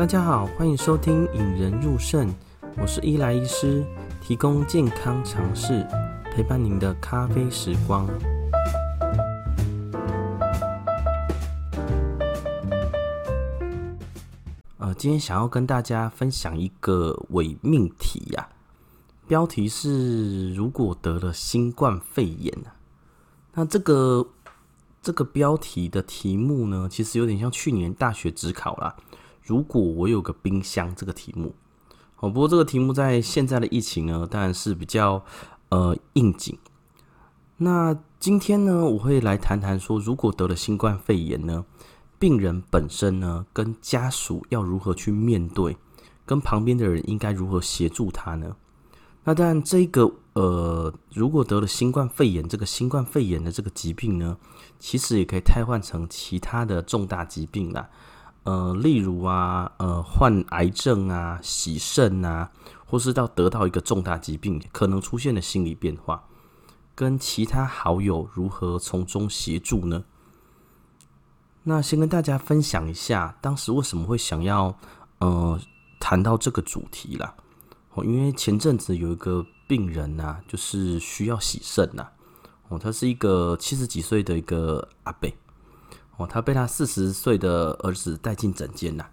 大家好，欢迎收听《引人入胜》，我是伊莱医师，提供健康常识，陪伴您的咖啡时光。呃，今天想要跟大家分享一个伪命题呀、啊，标题是“如果得了新冠肺炎”，那这个这个标题的题目呢，其实有点像去年大学指考啦。如果我有个冰箱，这个题目，哦，不过这个题目在现在的疫情呢，当然是比较呃应景。那今天呢，我会来谈谈说，如果得了新冠肺炎呢，病人本身呢，跟家属要如何去面对，跟旁边的人应该如何协助他呢？那当然，这个呃，如果得了新冠肺炎，这个新冠肺炎的这个疾病呢，其实也可以替换成其他的重大疾病啦。呃，例如啊，呃，患癌症啊，洗肾啊，或是到得到一个重大疾病可能出现的心理变化，跟其他好友如何从中协助呢？那先跟大家分享一下，当时为什么会想要呃谈到这个主题啦？哦，因为前阵子有一个病人呐、啊，就是需要洗肾呐，哦，他是一个七十几岁的一个阿伯。哦，他被他四十岁的儿子带进诊间呐。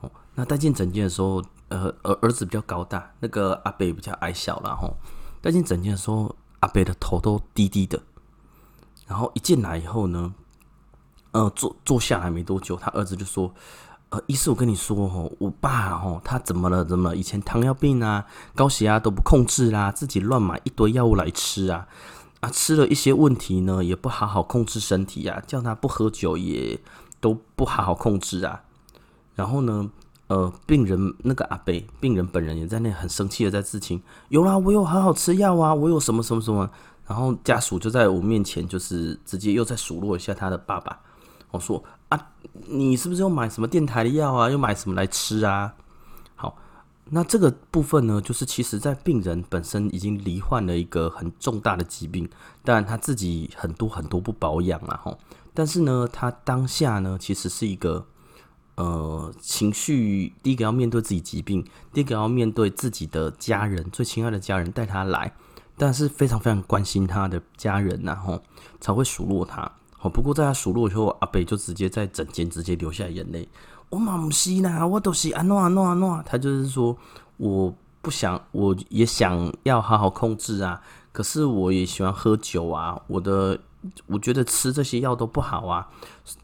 哦，那带进诊间的时候，呃，儿儿子比较高大，那个阿伯比较矮小了吼。带进诊间的时候，阿伯的头都低低的。然后一进来以后呢，呃，坐坐下来没多久，他儿子就说：“呃，医师，我跟你说吼，我爸吼，他怎么了？怎么了？以前糖尿病啊，高血压都不控制啦，自己乱买一堆药物来吃啊。”啊，吃了一些问题呢，也不好好控制身体啊，叫他不喝酒也都不好好控制啊。然后呢，呃，病人那个阿伯，病人本人也在那很生气的在自清，有啦，我有好好吃药啊，我有什么什么什么。然后家属就在我面前，就是直接又在数落一下他的爸爸。我说啊，你是不是又买什么电台的药啊？又买什么来吃啊？那这个部分呢，就是其实，在病人本身已经罹患了一个很重大的疾病，当然他自己很多很多不保养了吼。但是呢，他当下呢，其实是一个呃情绪，第一个要面对自己疾病，第二个要面对自己的家人，最亲爱的家人带他来，但是非常非常关心他的家人呐，吼才会数落他。好，不过在他数落以后，阿北就直接在诊间直接流下眼泪。我嘛不是啦，我都是安诺安诺安诺。他就是说，我不想，我也想要好好控制啊。可是我也喜欢喝酒啊。我的，我觉得吃这些药都不好啊。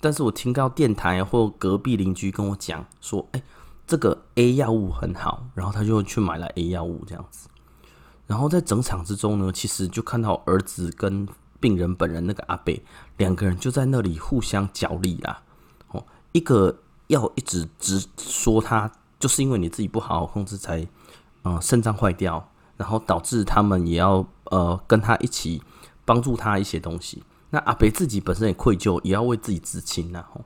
但是我听到电台或隔壁邻居跟我讲说，哎，这个 A 药物很好，然后他就去买了 A 药物这样子。然后在整场之中呢，其实就看到儿子跟病人本人那个阿伯两个人就在那里互相角力啦。哦，一个。要一直直说他，就是因为你自己不好好控制才，嗯，肾脏坏掉，然后导致他们也要呃跟他一起帮助他一些东西。那阿北自己本身也愧疚，也要为自己自清呐。吼，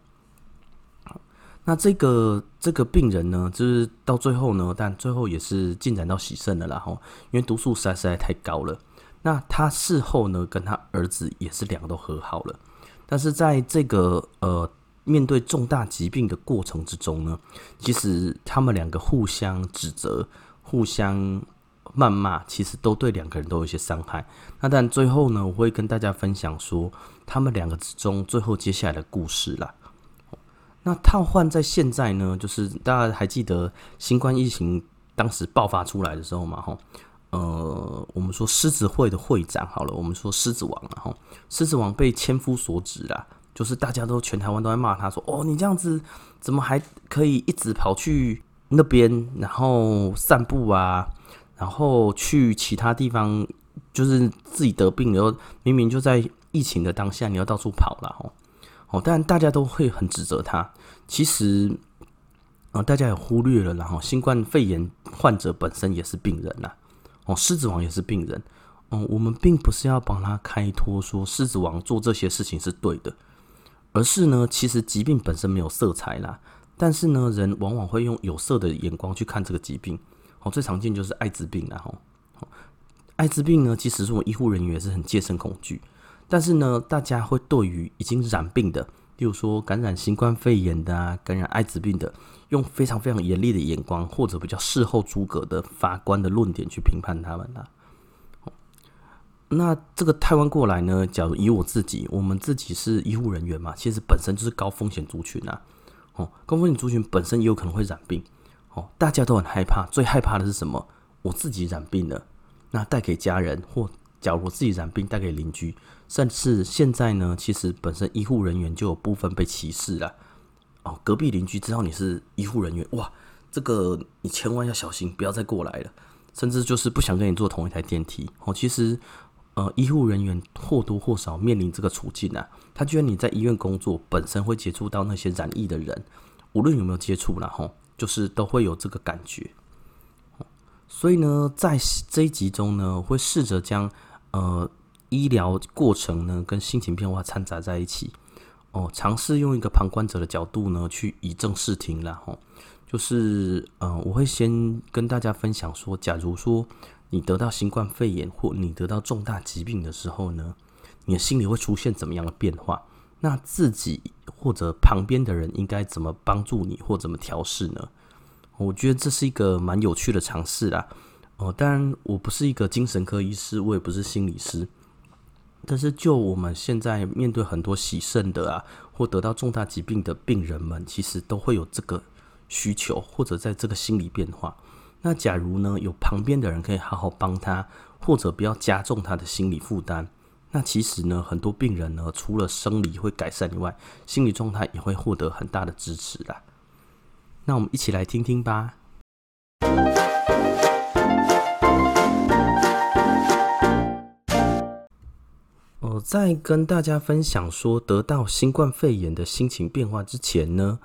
那这个这个病人呢，就是到最后呢，但最后也是进展到洗肾了啦。吼，因为毒素实在实在太高了。那他事后呢，跟他儿子也是两个都和好了。但是在这个呃。面对重大疾病的过程之中呢，其实他们两个互相指责、互相谩骂，其实都对两个人都有一些伤害。那但最后呢，我会跟大家分享说，他们两个之中最后接下来的故事啦。那套换在现在呢，就是大家还记得新冠疫情当时爆发出来的时候嘛？哈，呃，我们说狮子会的会长好了，我们说狮子王，然后狮子王被千夫所指啦。就是大家都全台湾都在骂他，说：“哦，你这样子怎么还可以一直跑去那边，然后散步啊，然后去其他地方，就是自己得病，然后明明就在疫情的当下，你要到处跑了哦。哦，但大家都会很指责他。其实啊，大家也忽略了，然后新冠肺炎患者本身也是病人呐。哦，狮子王也是病人。哦，我们并不是要帮他开脱，说狮子王做这些事情是对的。”而是呢，其实疾病本身没有色彩啦，但是呢，人往往会用有色的眼光去看这个疾病。哦，最常见就是艾滋病啦。吼，艾滋病呢，其实是我医护人员也是很戒慎恐惧。但是呢，大家会对于已经染病的例如说感染新冠肺炎的啊，感染艾滋病的，用非常非常严厉的眼光，或者比较事后诸葛的法官的论点去评判他们啊。那这个台湾过来呢，假如以我自己，我们自己是医护人员嘛，其实本身就是高风险族群啊。哦，高风险族群本身也有可能会染病。哦，大家都很害怕，最害怕的是什么？我自己染病了，那带给家人，或假如我自己染病带给邻居，甚至现在呢，其实本身医护人员就有部分被歧视了。哦，隔壁邻居知道你是医护人员，哇，这个你千万要小心，不要再过来了，甚至就是不想跟你坐同一台电梯。哦，其实。呃，医护人员或多或少面临这个处境啊。他觉得你在医院工作，本身会接触到那些染疫的人，无论有没有接触啦，吼，就是都会有这个感觉。所以呢，在这一集中呢，会试着将呃医疗过程呢跟心情变化掺杂在一起，哦，尝试用一个旁观者的角度呢去以正视听啦，吼，就是呃，我会先跟大家分享说，假如说。你得到新冠肺炎或你得到重大疾病的时候呢，你的心里会出现怎么样的变化？那自己或者旁边的人应该怎么帮助你或怎么调试呢？我觉得这是一个蛮有趣的尝试啦。哦，当然我不是一个精神科医师，我也不是心理师，但是就我们现在面对很多洗肾的啊，或得到重大疾病的病人们，其实都会有这个需求，或者在这个心理变化。那假如呢，有旁边的人可以好好帮他，或者不要加重他的心理负担，那其实呢，很多病人呢，除了生理会改善以外，心理状态也会获得很大的支持的。那我们一起来听听吧。我在跟大家分享说得到新冠肺炎的心情变化之前呢，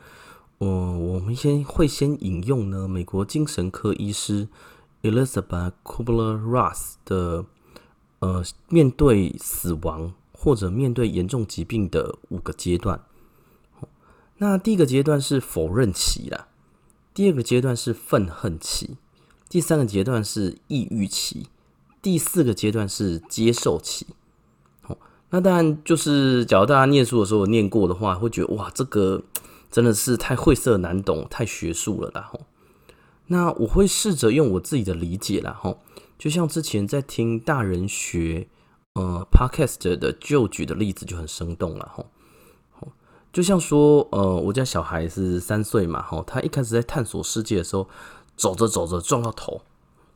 我，我们先会先引用呢，美国精神科医师 Elizabeth Kubler-Ross 的呃，面对死亡或者面对严重疾病的五个阶段。那第一个阶段是否认期啦，第二个阶段是愤恨期，第三个阶段是抑郁期，第四个阶段是接受期。好，那当然就是，假如大家念书的时候念过的话，会觉得哇，这个。真的是太晦涩难懂，太学术了啦吼。那我会试着用我自己的理解啦吼，就像之前在听大人学呃 podcast 的就举的例子就很生动了吼。就像说呃，我家小孩是三岁嘛吼，他一开始在探索世界的时候，走着走着撞到头，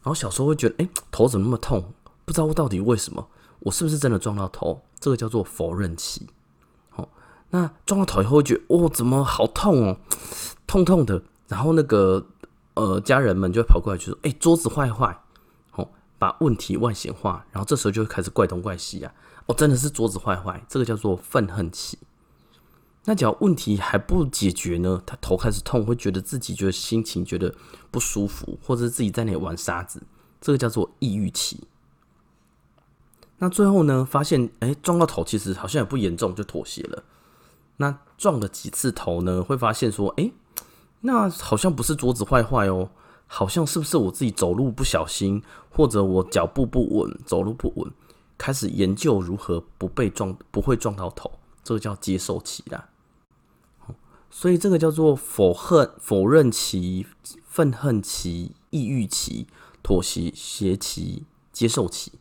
然后小时候会觉得哎、头怎么那么痛？不知道到底为什么，我是不是真的撞到头？这个叫做否认期。那撞到头以后觉得哦，怎么好痛哦，痛痛的。然后那个呃，家人们就会跑过来就说：“哎，桌子坏坏，哦，把问题外显化。”然后这时候就会开始怪东怪西啊。哦，真的是桌子坏坏，这个叫做愤恨期。那只要问题还不解决呢，他头开始痛，会觉得自己觉得心情觉得不舒服，或者是自己在那里玩沙子，这个叫做抑郁期。那最后呢，发现哎，撞到头其实好像也不严重，就妥协了。那撞了几次头呢？会发现说，哎、那好像不是桌子坏坏哦，好像是不是我自己走路不小心，或者我脚步不稳，走路不稳，开始研究如何不被撞，不会撞到头，这个叫接受期啦。所以这个叫做否恨、否认期、愤恨期、抑郁期、妥协协期、接受期。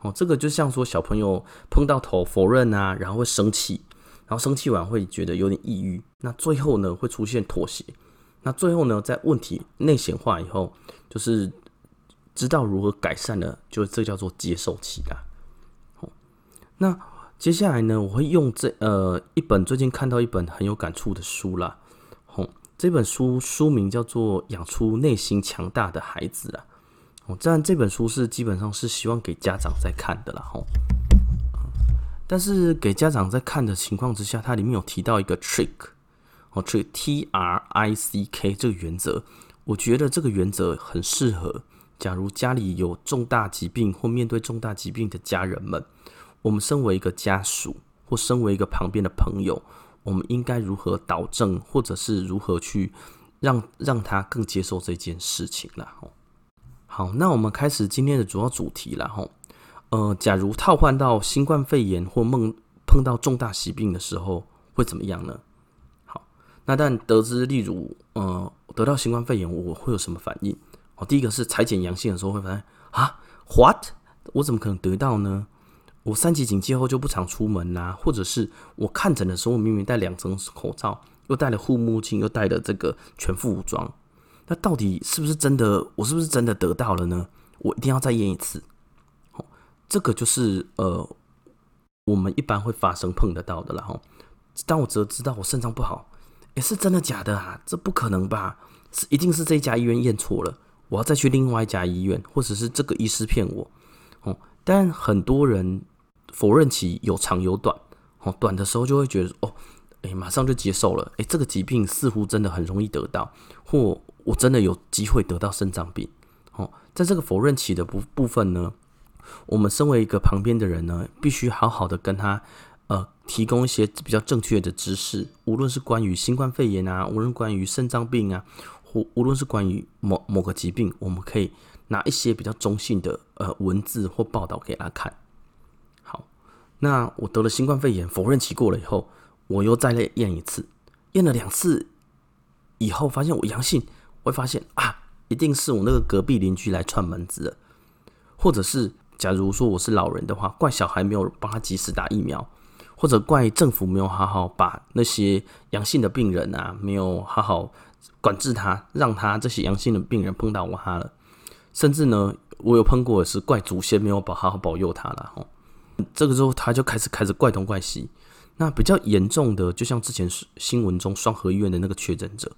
哦，这个就像说小朋友碰到头否认啊，然后会生气。然后生气完会觉得有点抑郁，那最后呢会出现妥协，那最后呢在问题内显化以后，就是知道如何改善了，就这叫做接受期啦。好，那接下来呢我会用这呃一本最近看到一本很有感触的书啦，好，这本书书名叫做《养出内心强大的孩子》啊，哦，这这本书是基本上是希望给家长在看的啦，吼。但是给家长在看的情况之下，它里面有提到一个 trick，哦，trick T R I C K 这个原则，我觉得这个原则很适合。假如家里有重大疾病或面对重大疾病的家人们，我们身为一个家属或身为一个旁边的朋友，我们应该如何导正，或者是如何去让让他更接受这件事情啦。好，那我们开始今天的主要主题了吼。呃，假如套换到新冠肺炎或梦碰到重大疾病的时候，会怎么样呢？好，那但得知例如呃得到新冠肺炎，我会有什么反应？哦，第一个是裁剪阳性的时候会发现啊，what？我怎么可能得到呢？我三级警戒后就不常出门啦，或者是我看诊的时候明明戴两层口罩，又戴了护目镜，又戴了这个全副武装，那到底是不是真的？我是不是真的得到了呢？我一定要再验一次。这个就是呃，我们一般会发生碰得到的了哈。当我则知道我肾脏不好，诶，是真的假的啊？这不可能吧？是一定是这家医院验错了，我要再去另外一家医院，或者是这个医师骗我。哦，但很多人。否认期有长有短，哦，短的时候就会觉得哦，哎，马上就接受了，哎，这个疾病似乎真的很容易得到，或我真的有机会得到肾脏病，哦，在这个否认期的部部分呢，我们身为一个旁边的人呢，必须好好的跟他呃提供一些比较正确的知识，无论是关于新冠肺炎啊，无论关于肾脏病啊，或无论是关于某某个疾病，我们可以拿一些比较中性的呃文字或报道给他看。好那我得了新冠肺炎，否认期过了以后，我又再来验一次，验了两次以后，发现我阳性，我会发现啊，一定是我那个隔壁邻居来串门子了，或者是假如说我是老人的话，怪小孩没有帮他及时打疫苗，或者怪政府没有好好把那些阳性的病人啊，没有好好管制他，让他这些阳性的病人碰到我他了，甚至呢，我有碰过的是怪祖先没有保好好保佑他了，吼。这个时候他就开始开始怪东怪西，那比较严重的，就像之前新闻中双和医院的那个确诊者，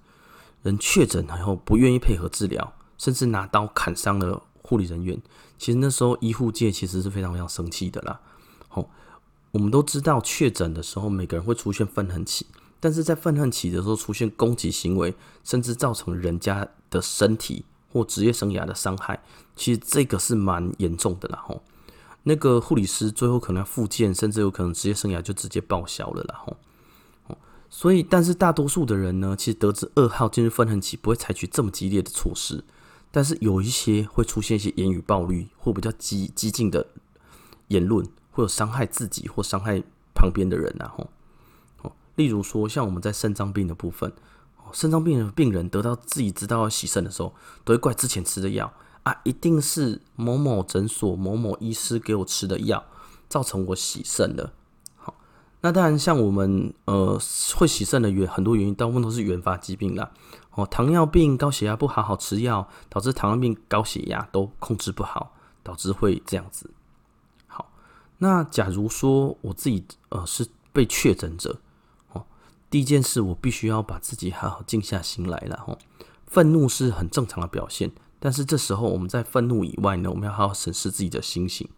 人确诊然后不愿意配合治疗，甚至拿刀砍伤了护理人员。其实那时候医护界其实是非常非常生气的啦。好，我们都知道确诊的时候每个人会出现愤恨期，但是在愤恨期的时候出现攻击行为，甚至造成人家的身体或职业生涯的伤害，其实这个是蛮严重的啦。吼。那个护理师最后可能要复健，甚至有可能职业生涯就直接报销了啦吼。所以，但是大多数的人呢，其实得知噩耗进入愤恨期，不会采取这么激烈的措施。但是有一些会出现一些言语暴力或比较激激进的言论，会有伤害自己或伤害旁边的人啊吼。例如说，像我们在肾脏病的部分，肾脏病的病人得到自己知道要洗肾的时候，都会怪之前吃的药。啊，一定是某某诊所某某医师给我吃的药，造成我洗肾的。那当然，像我们呃会洗肾的原很多原因，大部分都是原发疾病啦。哦，糖尿病、高血压不好好吃药，导致糖尿病、高血压都控制不好，导致会这样子。好，那假如说我自己呃是被确诊者，哦，第一件事我必须要把自己好好静下心来了。哦，愤怒是很正常的表现。但是这时候，我们在愤怒以外呢，我们要好好审视自己的心情，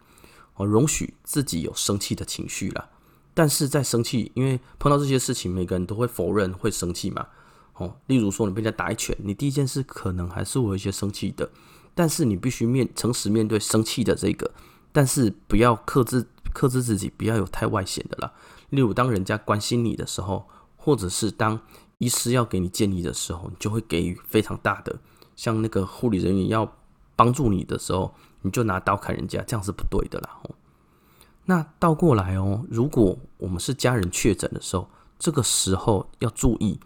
哦，容许自己有生气的情绪啦。但是在生气，因为碰到这些事情，每个人都会否认会生气嘛，哦，例如说你被人家打一拳，你第一件事可能还是会有一些生气的，但是你必须面诚实面对生气的这个，但是不要克制克制自己，不要有太外显的啦。例如，当人家关心你的时候，或者是当医师要给你建议的时候，你就会给予非常大的。像那个护理人员要帮助你的时候，你就拿刀砍人家，这样是不对的啦。哦那倒过来哦，如果我们是家人确诊的时候，这个时候要注意，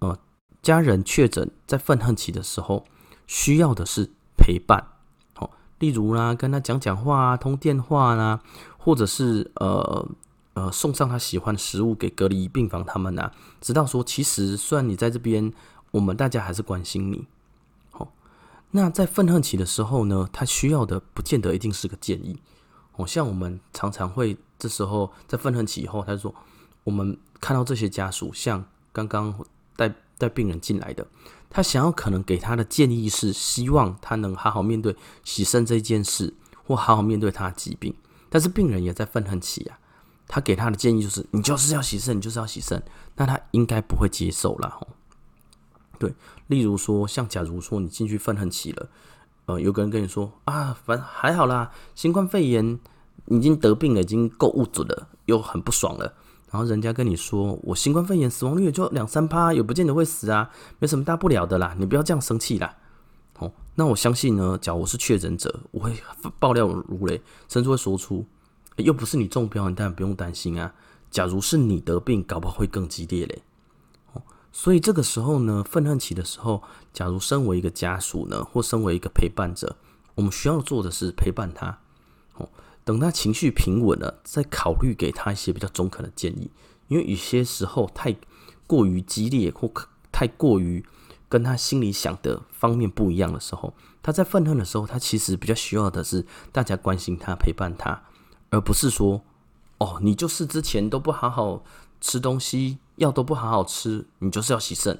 呃，家人确诊在愤恨期的时候，需要的是陪伴。好，例如啦，跟他讲讲话啊，通电话啦，或者是呃呃送上他喜欢的食物给隔离病房他们呐，直到说其实虽然你在这边，我们大家还是关心你。好那在愤恨期的时候呢，他需要的不见得一定是个建议。哦，像我们常常会这时候在愤恨期以后，他就说我们看到这些家属，像刚刚带病人进来的，他想要可能给他的建议是希望他能好好面对洗肾这件事，或好好面对他的疾病。但是病人也在愤恨期啊，他给他的建议就是你就是要洗肾，你就是要洗肾，那他应该不会接受了。对，例如说，像假如说你进去愤恨期了，呃，有个人跟你说啊，反还好啦，新冠肺炎已经得病了，已经够物质了，又很不爽了。然后人家跟你说，我新冠肺炎死亡率也就两三趴，也不见得会死啊，没什么大不了的啦，你不要这样生气啦。哦，那我相信呢，假如我是确诊者，我会爆料如雷，甚至会说出，又不是你中标，你当然不用担心啊。假如是你得病，搞不好会更激烈嘞。哦所以这个时候呢，愤恨期的时候，假如身为一个家属呢，或身为一个陪伴者，我们需要做的是陪伴他，等他情绪平稳了，再考虑给他一些比较中肯的建议。因为有些时候太过于激烈，或太过于跟他心里想的方面不一样的时候，他在愤恨的时候，他其实比较需要的是大家关心他、陪伴他，而不是说，哦，你就是之前都不好好吃东西。药都不好好吃，你就是要洗肾，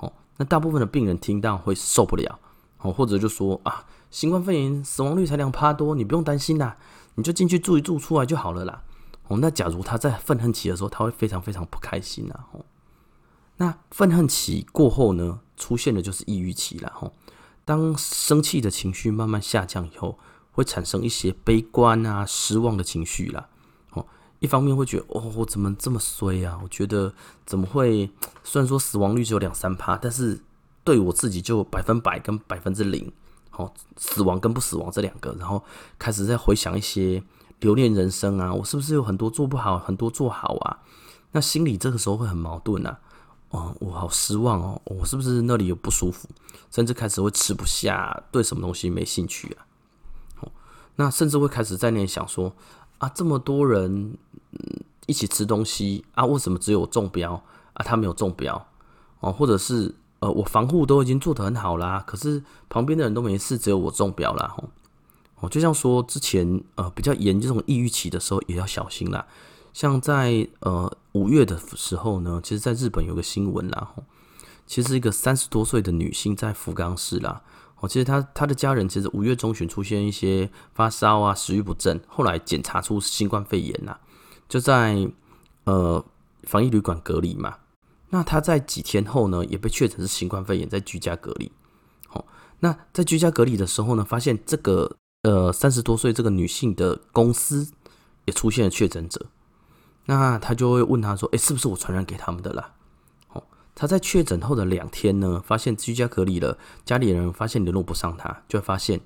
哦，那大部分的病人听到会受不了，哦，或者就说啊，新冠肺炎死亡率才两趴多，你不用担心啦，你就进去住一住，出来就好了啦，哦，那假如他在愤恨期的时候，他会非常非常不开心呐，哦，那愤恨期过后呢，出现的就是抑郁期了，哦，当生气的情绪慢慢下降以后，会产生一些悲观啊、失望的情绪啦。一方面会觉得哦，我怎么这么衰啊？我觉得怎么会？虽然说死亡率只有两三趴，但是对我自己就百分百跟百分之零，哦，死亡跟不死亡这两个，然后开始在回想一些留恋人生啊，我是不是有很多做不好，很多做好啊？那心里这个时候会很矛盾啊，哦，我好失望哦，我是不是那里有不舒服？甚至开始会吃不下，对什么东西没兴趣啊？哦，那甚至会开始在那里想说。啊，这么多人一起吃东西啊，为什么只有中标啊？他没有中标哦，或者是呃，我防护都已经做得很好啦，可是旁边的人都没事，只有我中标啦。哦，就像说之前呃比较严这种抑郁期的时候，也要小心啦。像在呃五月的时候呢，其实在日本有个新闻啦，其实一个三十多岁的女性在福冈市啦。哦，其实她她的家人其实五月中旬出现一些发烧啊、食欲不振，后来检查出新冠肺炎呐、啊，就在呃防疫旅馆隔离嘛。那他在几天后呢，也被确诊是新冠肺炎，在居家隔离。好、哦，那在居家隔离的时候呢，发现这个呃三十多岁这个女性的公司也出现了确诊者，那他就会问他说：“哎，是不是我传染给他们的啦？”哦他在确诊后的两天呢，发现居家隔离了，家里人发现联络不上他，就会发现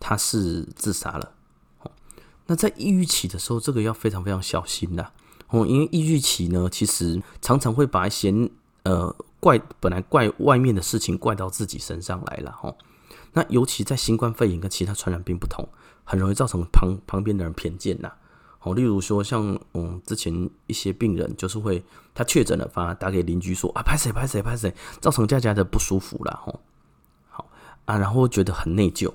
他是自杀了。那在抑郁期的时候，这个要非常非常小心的哦，因为抑郁期呢，其实常常会把一些呃怪本来怪外面的事情怪到自己身上来了哈。那尤其在新冠肺炎跟其他传染病不同，很容易造成旁旁边的人偏见呐。哦，例如说像嗯，之前一些病人就是会他确诊了，反而打给邻居说啊，拍谁拍谁拍谁，造成大家的不舒服了吼。好啊，然后觉得很内疚。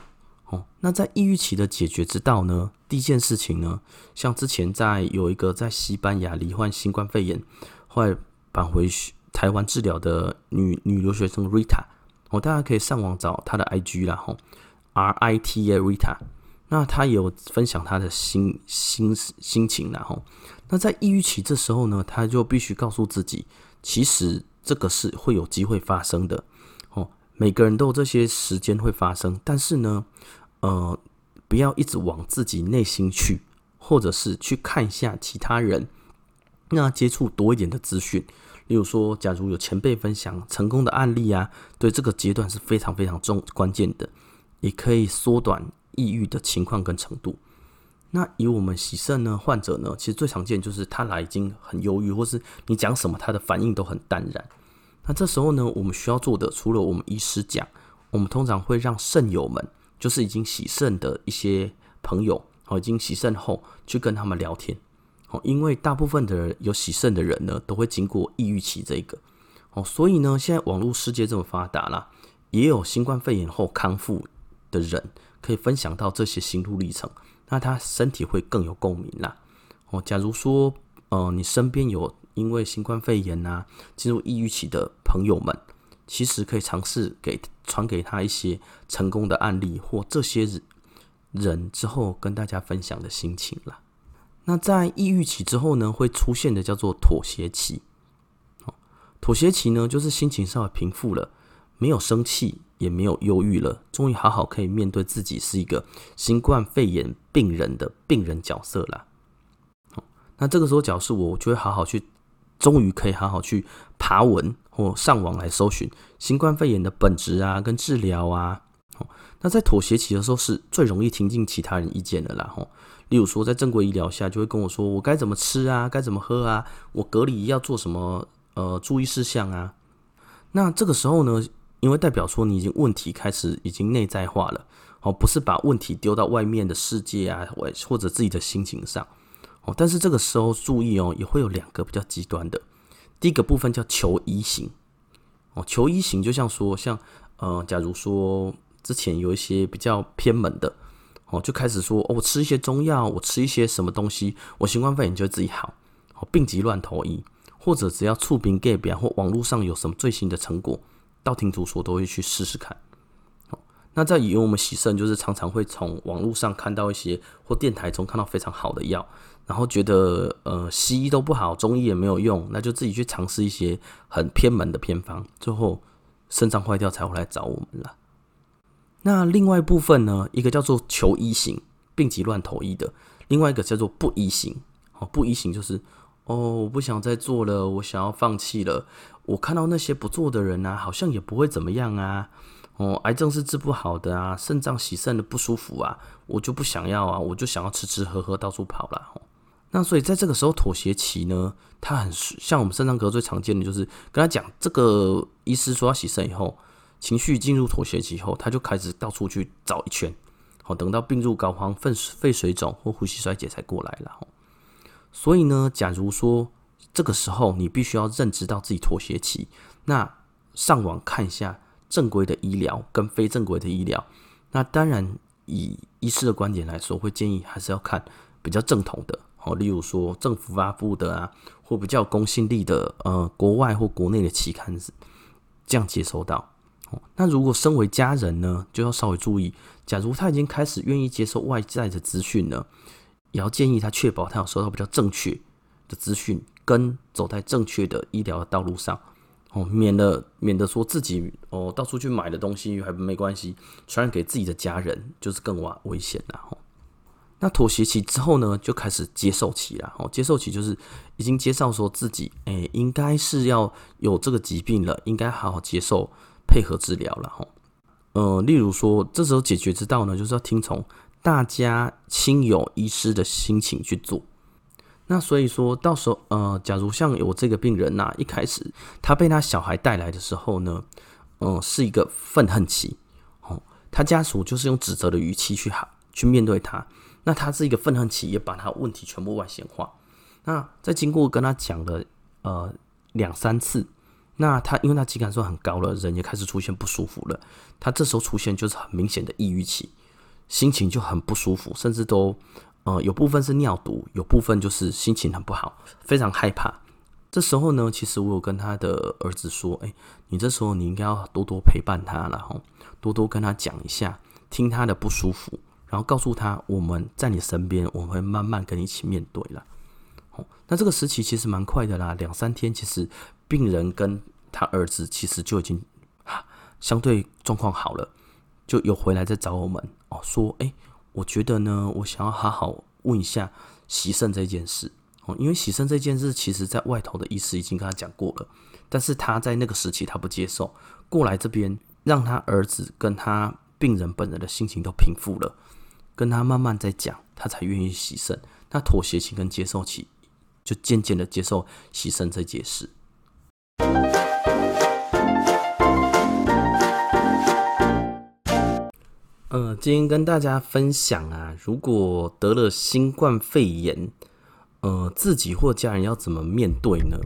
哦，那在抑郁期的解决之道呢？第一件事情呢，像之前在有一个在西班牙罹患新冠肺炎，后来返回台湾治疗的女女留学生 Rita，哦，大家可以上网找她的 IG 啦吼，R I T A Rita。那他也有分享他的心心心情，然后，那在抑郁期这时候呢，他就必须告诉自己，其实这个是会有机会发生的哦。每个人都有这些时间会发生，但是呢，呃，不要一直往自己内心去，或者是去看一下其他人，让他接触多一点的资讯。例如说，假如有前辈分享成功的案例啊，对这个阶段是非常非常重关键的，也可以缩短。抑郁的情况跟程度，那以我们喜肾呢患者呢，其实最常见就是他来已经很忧郁，或是你讲什么他的反应都很淡然。那这时候呢，我们需要做的，除了我们医师讲，我们通常会让肾友们，就是已经洗肾的一些朋友，哦，已经洗肾后去跟他们聊天，哦，因为大部分的有洗肾的人呢，都会经过抑郁期这个，哦，所以呢，现在网络世界这么发达啦，也有新冠肺炎后康复的人。可以分享到这些心路历程，那他身体会更有共鸣啦。哦，假如说，呃，你身边有因为新冠肺炎啊进入抑郁期的朋友们，其实可以尝试给传给他一些成功的案例或这些人之后跟大家分享的心情啦。那在抑郁期之后呢，会出现的叫做妥协期。妥协期呢，就是心情稍微平复了。没有生气，也没有忧郁了，终于好好可以面对自己是一个新冠肺炎病人的病人角色了。那这个时候，假如是我，我就会好好去，终于可以好好去爬文或上网来搜寻新冠肺炎的本质啊，跟治疗啊。那在妥协期的时候，是最容易听进其他人意见的啦。吼，例如说，在正规医疗下，就会跟我说，我该怎么吃啊，该怎么喝啊，我隔离要做什么，呃，注意事项啊。那这个时候呢，因为代表说你已经问题开始已经内在化了，哦，不是把问题丢到外面的世界啊，或或者自己的心情上，哦，但是这个时候注意哦，也会有两个比较极端的，第一个部分叫求医型，哦，求医型就像说，像呃，假如说。之前有一些比较偏门的，哦，就开始说，哦，我吃一些中药，我吃一些什么东西，我新冠肺炎就会自己好，哦，病急乱投医，或者只要触屏盖表或网络上有什么最新的成果，道听途说都会去试试看。那在以为我们洗肾，就是常常会从网络上看到一些或电台中看到非常好的药，然后觉得呃西医都不好，中医也没有用，那就自己去尝试一些很偏门的偏方，最后肾脏坏掉才会来找我们了。那另外一部分呢，一个叫做求医型，病急乱投医的；另外一个叫做不医型。哦，不医型就是哦，我不想再做了，我想要放弃了。我看到那些不做的人啊，好像也不会怎么样啊。哦，癌症是治不好的啊，肾脏洗肾的不舒服啊，我就不想要啊，我就想要吃吃喝喝到处跑了。那所以在这个时候妥协期呢，他很像我们肾脏科最常见的就是跟他讲，这个医师说要洗肾以后。情绪进入妥协期以后，他就开始到处去找一圈，好，等到病入膏肓、肺肺水肿或呼吸衰竭才过来了。所以呢，假如说这个时候你必须要认知到自己妥协期，那上网看一下正规的医疗跟非正规的医疗。那当然，以医师的观点来说，会建议还是要看比较正统的，好，例如说政府发布的啊，或比较公信力的，呃，国外或国内的期刊子，这样接收到。那如果身为家人呢，就要稍微注意。假如他已经开始愿意接受外在的资讯呢，也要建议他确保他有收到比较正确的资讯，跟走在正确的医疗的道路上，哦，免得免得说自己哦到处去买的东西还没关系，传染给自己的家人就是更危危险了。哦，那妥协期之后呢，就开始接受期了。哦，接受期就是已经接受说自己，哎，应该是要有这个疾病了，应该好好接受。配合治疗了哈，呃，例如说，这时候解决之道呢，就是要听从大家亲友医师的心情去做。那所以说到时候，呃，假如像我这个病人呐、一开始他被他小孩带来的时候呢，嗯、是一个愤恨期，哦，他家属就是用指责的语气去好去面对他，那他是一个愤恨期，也把他问题全部外显化。那在经过跟他讲了呃两三次。那他因为他体感算很高了，人也开始出现不舒服了。他这时候出现就是很明显的抑郁期，心情就很不舒服，甚至都呃有部分是尿毒，有部分就是心情很不好，非常害怕。这时候呢，其实我有跟他的儿子说：“哎，你这时候你应该要多多陪伴他，然后多多跟他讲一下，听他的不舒服，然后告诉他我们在你身边，我们会慢慢跟你一起面对了。”哦，那这个时期其实蛮快的啦，两三天其实。病人跟他儿子其实就已经相对状况好了，就有回来再找我们哦，说哎，我觉得呢，我想要好好问一下洗肾这件事哦，因为洗肾这件事，其实在外头的医师已经跟他讲过了，但是他在那个时期他不接受，过来这边让他儿子跟他病人本人的心情都平复了，跟他慢慢再讲，他才愿意洗肾。那妥协期跟接受期，就渐渐的接受洗肾这件事。呃，今天跟大家分享啊，如果得了新冠肺炎，呃，自己或家人要怎么面对呢？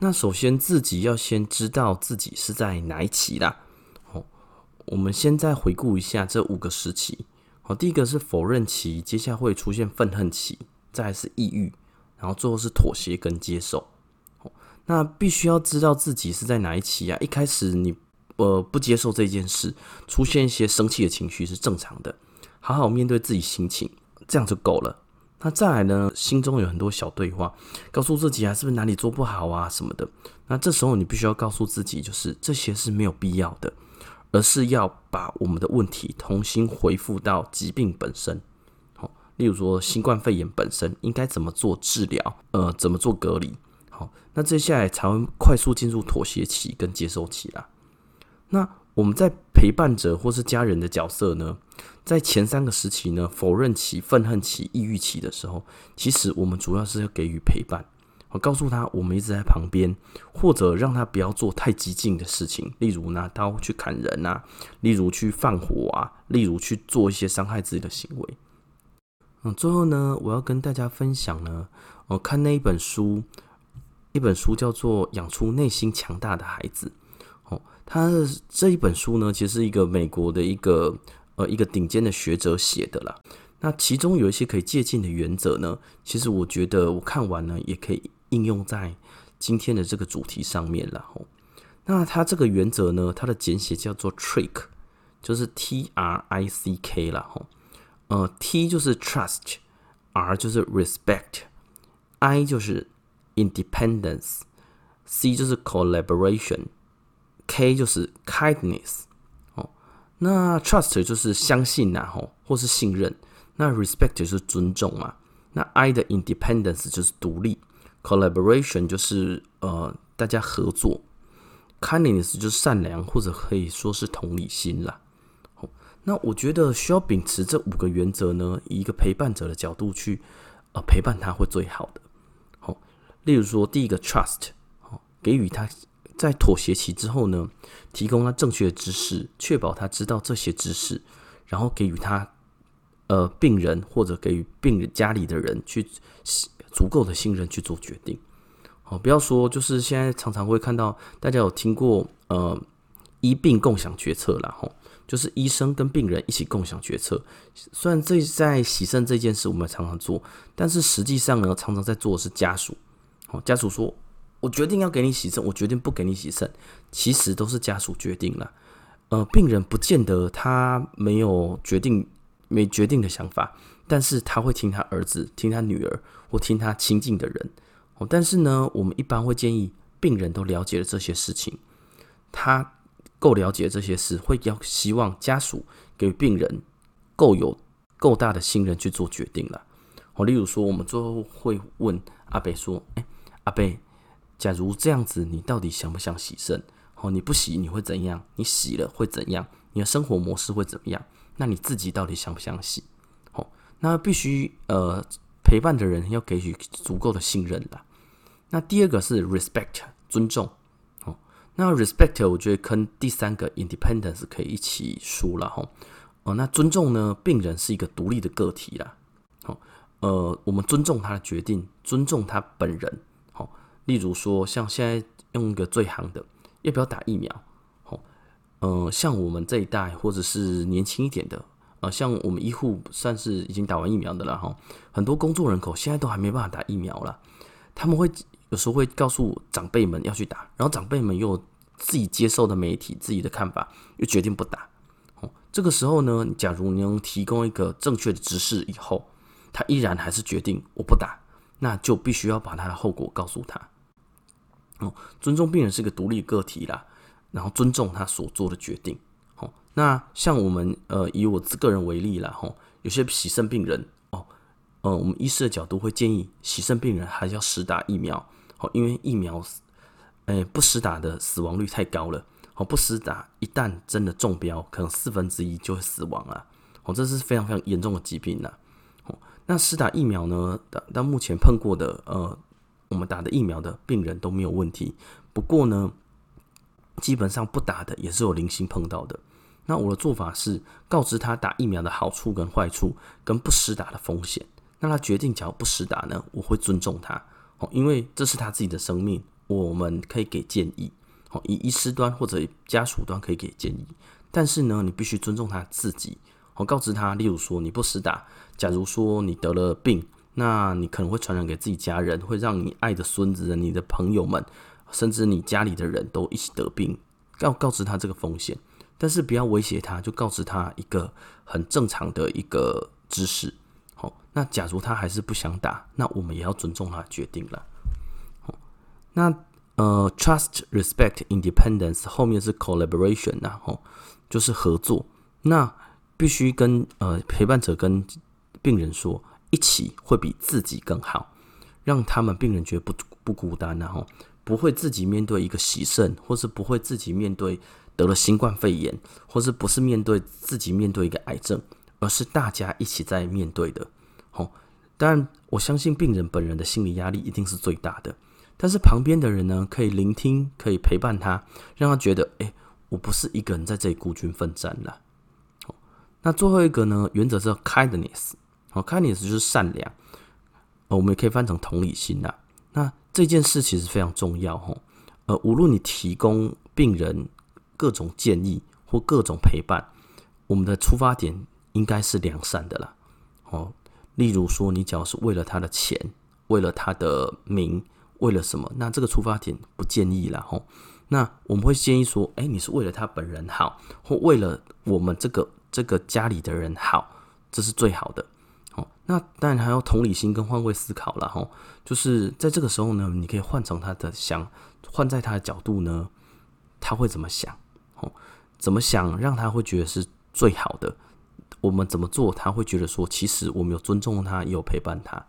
那首先自己要先知道自己是在哪一期啦。哦，我们现在回顾一下这五个时期。好，第一个是否认期，接下来会出现愤恨期，再是抑郁，然后最后是妥协跟接受。哦那必须要知道自己是在哪一期啊？一开始你呃不接受这件事，出现一些生气的情绪是正常的，好好面对自己心情，这样就够了。那再来呢，心中有很多小对话，告诉自己啊，是不是哪里做不好啊什么的。那这时候你必须要告诉自己，就是这些是没有必要的，而是要把我们的问题重新回复到疾病本身。好，例如说新冠肺炎本身应该怎么做治疗，呃，怎么做隔离。好，那接下来才会快速进入妥协期跟接受期啦。那我们在陪伴者或是家人的角色呢，在前三个时期呢，否认期、愤恨期、抑郁期的时候，其实我们主要是要给予陪伴，我告诉他我们一直在旁边，或者让他不要做太激进的事情，例如拿刀去砍人啊，例如去放火啊，例如去做一些伤害自己的行为。嗯，最后呢，我要跟大家分享呢，我看那一本书，一本书叫做《养出内心强大的孩子》。他这一本书呢，其实是一个美国的一个呃一个顶尖的学者写的啦。那其中有一些可以借鉴的原则呢，其实我觉得我看完呢，也可以应用在今天的这个主题上面了。哦，那他这个原则呢，它的简写叫做 TRICK，就是 T R I C K 啦。吼，呃，T 就是 Trust，R 就是 Respect，I 就是 Independence，C 就是 Collaboration。K 就是 kindness 哦，那 trust 就是相信呐吼，或是信任。那 respect 就是尊重嘛。那 I 的 independence 就是独立，collaboration 就是呃大家合作，kindness 就是善良或者可以说是同理心啦。哦，那我觉得需要秉持这五个原则呢，以一个陪伴者的角度去呃陪伴他会最好的。好，例如说第一个 trust，好，给予他。在妥协期之后呢，提供他正确的知识，确保他知道这些知识，然后给予他呃病人或者给予病人家里的人去足够的信任去做决定。哦，不要说就是现在常常会看到大家有听过呃医病共享决策啦，吼，就是医生跟病人一起共享决策。虽然这在洗肾这件事我们常常做，但是实际上呢，常常在做的是家属。哦，家属说。我决定要给你洗肾，我决定不给你洗肾，其实都是家属决定了。呃，病人不见得他没有决定、没决定的想法，但是他会听他儿子、听他女儿或听他亲近的人。哦，但是呢，我们一般会建议病人都了解了这些事情，他够了解这些事，会要希望家属给病人够有够大的信任去做决定了。哦，例如说，我们最后会问阿北说：“哎，阿北。”假如这样子，你到底想不想洗肾？哦，你不洗你会怎样？你洗了会怎样？你的生活模式会怎么样？那你自己到底想不想洗？哦，那必须呃陪伴的人要给予足够的信任的。那第二个是 respect 尊重哦。那 respect 我觉得跟第三个 independence 可以一起说了哈。哦，那尊重呢？病人是一个独立的个体啦。哦，呃，我们尊重他的决定，尊重他本人。例如说，像现在用一个最行的，要不要打疫苗？哦，呃，像我们这一代或者是年轻一点的，呃，像我们医护算是已经打完疫苗的了哈。很多工作人口现在都还没办法打疫苗了，他们会有时候会告诉长辈们要去打，然后长辈们又自己接受的媒体自己的看法，又决定不打。哦，这个时候呢，假如你能提供一个正确的知识以后，他依然还是决定我不打，那就必须要把他的后果告诉他。哦，尊重病人是个独立个体啦，然后尊重他所做的决定。哦，那像我们呃，以我自个人为例啦，吼，有些洗肾病人哦，呃，我们医师的角度会建议洗肾病人还是要实打疫苗，哦，因为疫苗，诶，不实打的死亡率太高了，哦，不实打一旦真的中标，可能四分之一就会死亡啊，哦，这是非常非常严重的疾病呐，哦，那实打疫苗呢，到到目前碰过的呃。我们打的疫苗的病人都没有问题，不过呢，基本上不打的也是有零星碰到的。那我的做法是告知他打疫苗的好处跟坏处，跟不施打的风险。那他决定假如不施打呢，我会尊重他哦，因为这是他自己的生命，我们可以给建议哦，以医师端或者家属端可以给建议，但是呢，你必须尊重他自己。我告知他，例如说你不施打，假如说你得了病。那你可能会传染给自己家人，会让你爱的孙子、你的朋友们，甚至你家里的人都一起得病，告告知他这个风险，但是不要威胁他，就告知他一个很正常的一个知识。好，那假如他还是不想打，那我们也要尊重他决定了。那呃，trust、respect、independence 后面是 collaboration 然后就是合作。那必须跟呃陪伴者跟病人说。一起会比自己更好，让他们病人觉得不不孤单，然后不会自己面对一个洗肾，或是不会自己面对得了新冠肺炎，或是不是面对自己面对一个癌症，而是大家一起在面对的。好，当然我相信病人本人的心理压力一定是最大的，但是旁边的人呢，可以聆听，可以陪伴他，让他觉得，哎，我不是一个人在这里孤军奋战了。那最后一个呢，原则是 kindness，好，kindness 就是善良，我们也可以翻成同理心啦。那这件事其实非常重要，吼，呃，无论你提供病人各种建议或各种陪伴，我们的出发点应该是良善的啦，哦，例如说，你只要是为了他的钱，为了他的名，为了什么，那这个出发点不建议啦，吼，那我们会建议说，哎，你是为了他本人好，或为了我们这个这个家里的人好，这是最好的。那当然还要同理心跟换位思考了哈，就是在这个时候呢，你可以换成他的想，换在他的角度呢，他会怎么想？哦，怎么想让他会觉得是最好的？我们怎么做他会觉得说，其实我们有尊重他，也有陪伴他。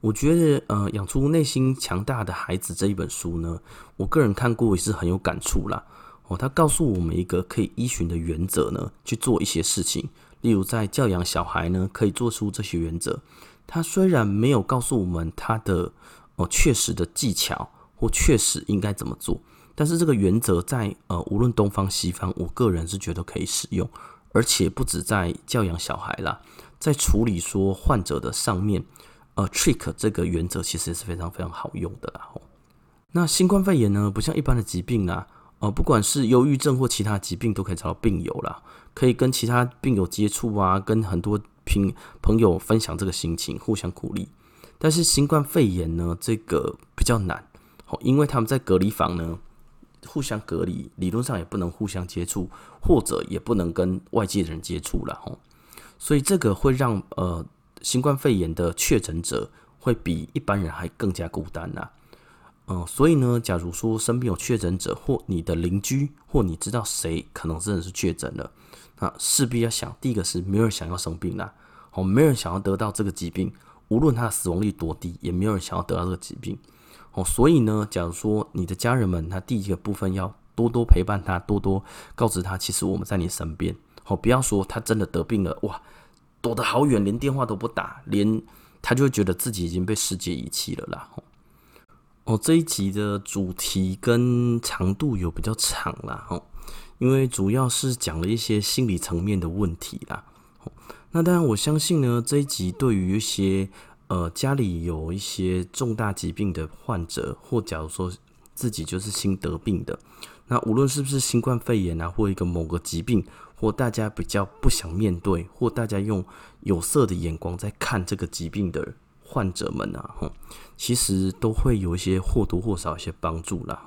我觉得呃，养出内心强大的孩子这一本书呢，我个人看过也是很有感触啦。哦，他告诉我们一个可以依循的原则呢，去做一些事情。例如，在教养小孩呢，可以做出这些原则。他虽然没有告诉我们他的哦确实的技巧或确实应该怎么做，但是这个原则在呃无论东方西方，我个人是觉得可以使用，而且不止在教养小孩啦，在处理说患者的上面，呃，trick 这个原则其实也是非常非常好用的啦。那新冠肺炎呢，不像一般的疾病啊。呃，不管是忧郁症或其他疾病，都可以找到病友啦，可以跟其他病友接触啊，跟很多朋朋友分享这个心情，互相鼓励。但是新冠肺炎呢，这个比较难，哦，因为他们在隔离房呢，互相隔离，理论上也不能互相接触，或者也不能跟外界人接触了，吼。所以这个会让呃新冠肺炎的确诊者会比一般人还更加孤单呐。嗯，所以呢，假如说身边有确诊者，或你的邻居，或你知道谁可能真的是确诊了，那势必要想，第一个是没有人想要生病啦，哦，没有人想要得到这个疾病，无论他的死亡率多低，也没有人想要得到这个疾病，哦，所以呢，假如说你的家人们，他第一个部分要多多陪伴他，多多告知他，其实我们在你身边，哦，不要说他真的得病了，哇，躲得好远，连电话都不打，连他就会觉得自己已经被世界遗弃了啦。哦，这一集的主题跟长度有比较长啦，哦，因为主要是讲了一些心理层面的问题啦。那当然，我相信呢，这一集对于一些呃家里有一些重大疾病的患者，或假如说自己就是新得病的，那无论是不是新冠肺炎啊，或一个某个疾病，或大家比较不想面对，或大家用有色的眼光在看这个疾病的。患者们啊，其实都会有一些或多或少一些帮助啦。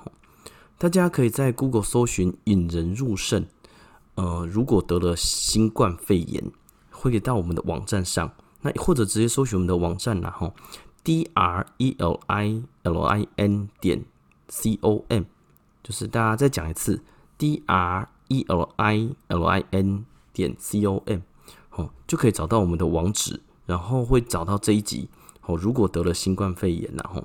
大家可以在 Google 搜寻“引人入胜”，呃，如果得了新冠肺炎，会给到我们的网站上，那或者直接搜寻我们的网站啦，吼，D R E L I L I N 点 C O M，就是大家再讲一次，D R E L I L I N 点 C O M，哦，就可以找到我们的网址，然后会找到这一集。哦，如果得了新冠肺炎，然后，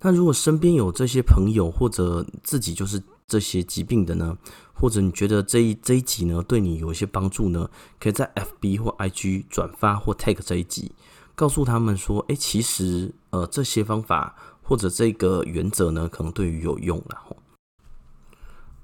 那如果身边有这些朋友，或者自己就是这些疾病的呢，或者你觉得这一这一集呢对你有一些帮助呢，可以在 FB 或 IG 转发或 tag 这一集，告诉他们说，哎，其实呃这些方法或者这个原则呢，可能对于有用了。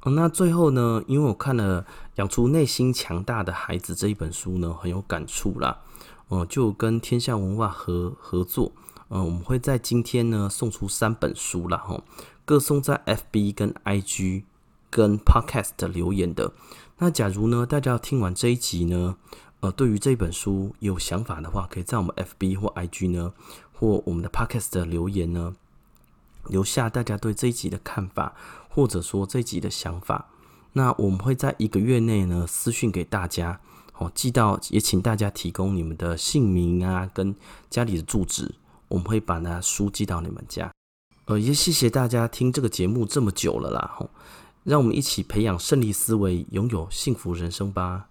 哦，那最后呢，因为我看了《养出内心强大的孩子》这一本书呢，很有感触啦。哦，就跟天下文化合合作，嗯，我们会在今天呢送出三本书了哈，各送在 FB 跟 IG 跟 Podcast 留言的。那假如呢大家要听完这一集呢，呃，对于这本书有想法的话，可以在我们 FB 或 IG 呢，或我们的 Podcast 的留言呢，留下大家对这一集的看法，或者说这一集的想法。那我们会在一个月内呢私讯给大家。好，寄到也请大家提供你们的姓名啊，跟家里的住址，我们会把它邮寄到你们家。呃也谢谢大家听这个节目这么久了啦吼。让我们一起培养胜利思维拥有幸福人生吧。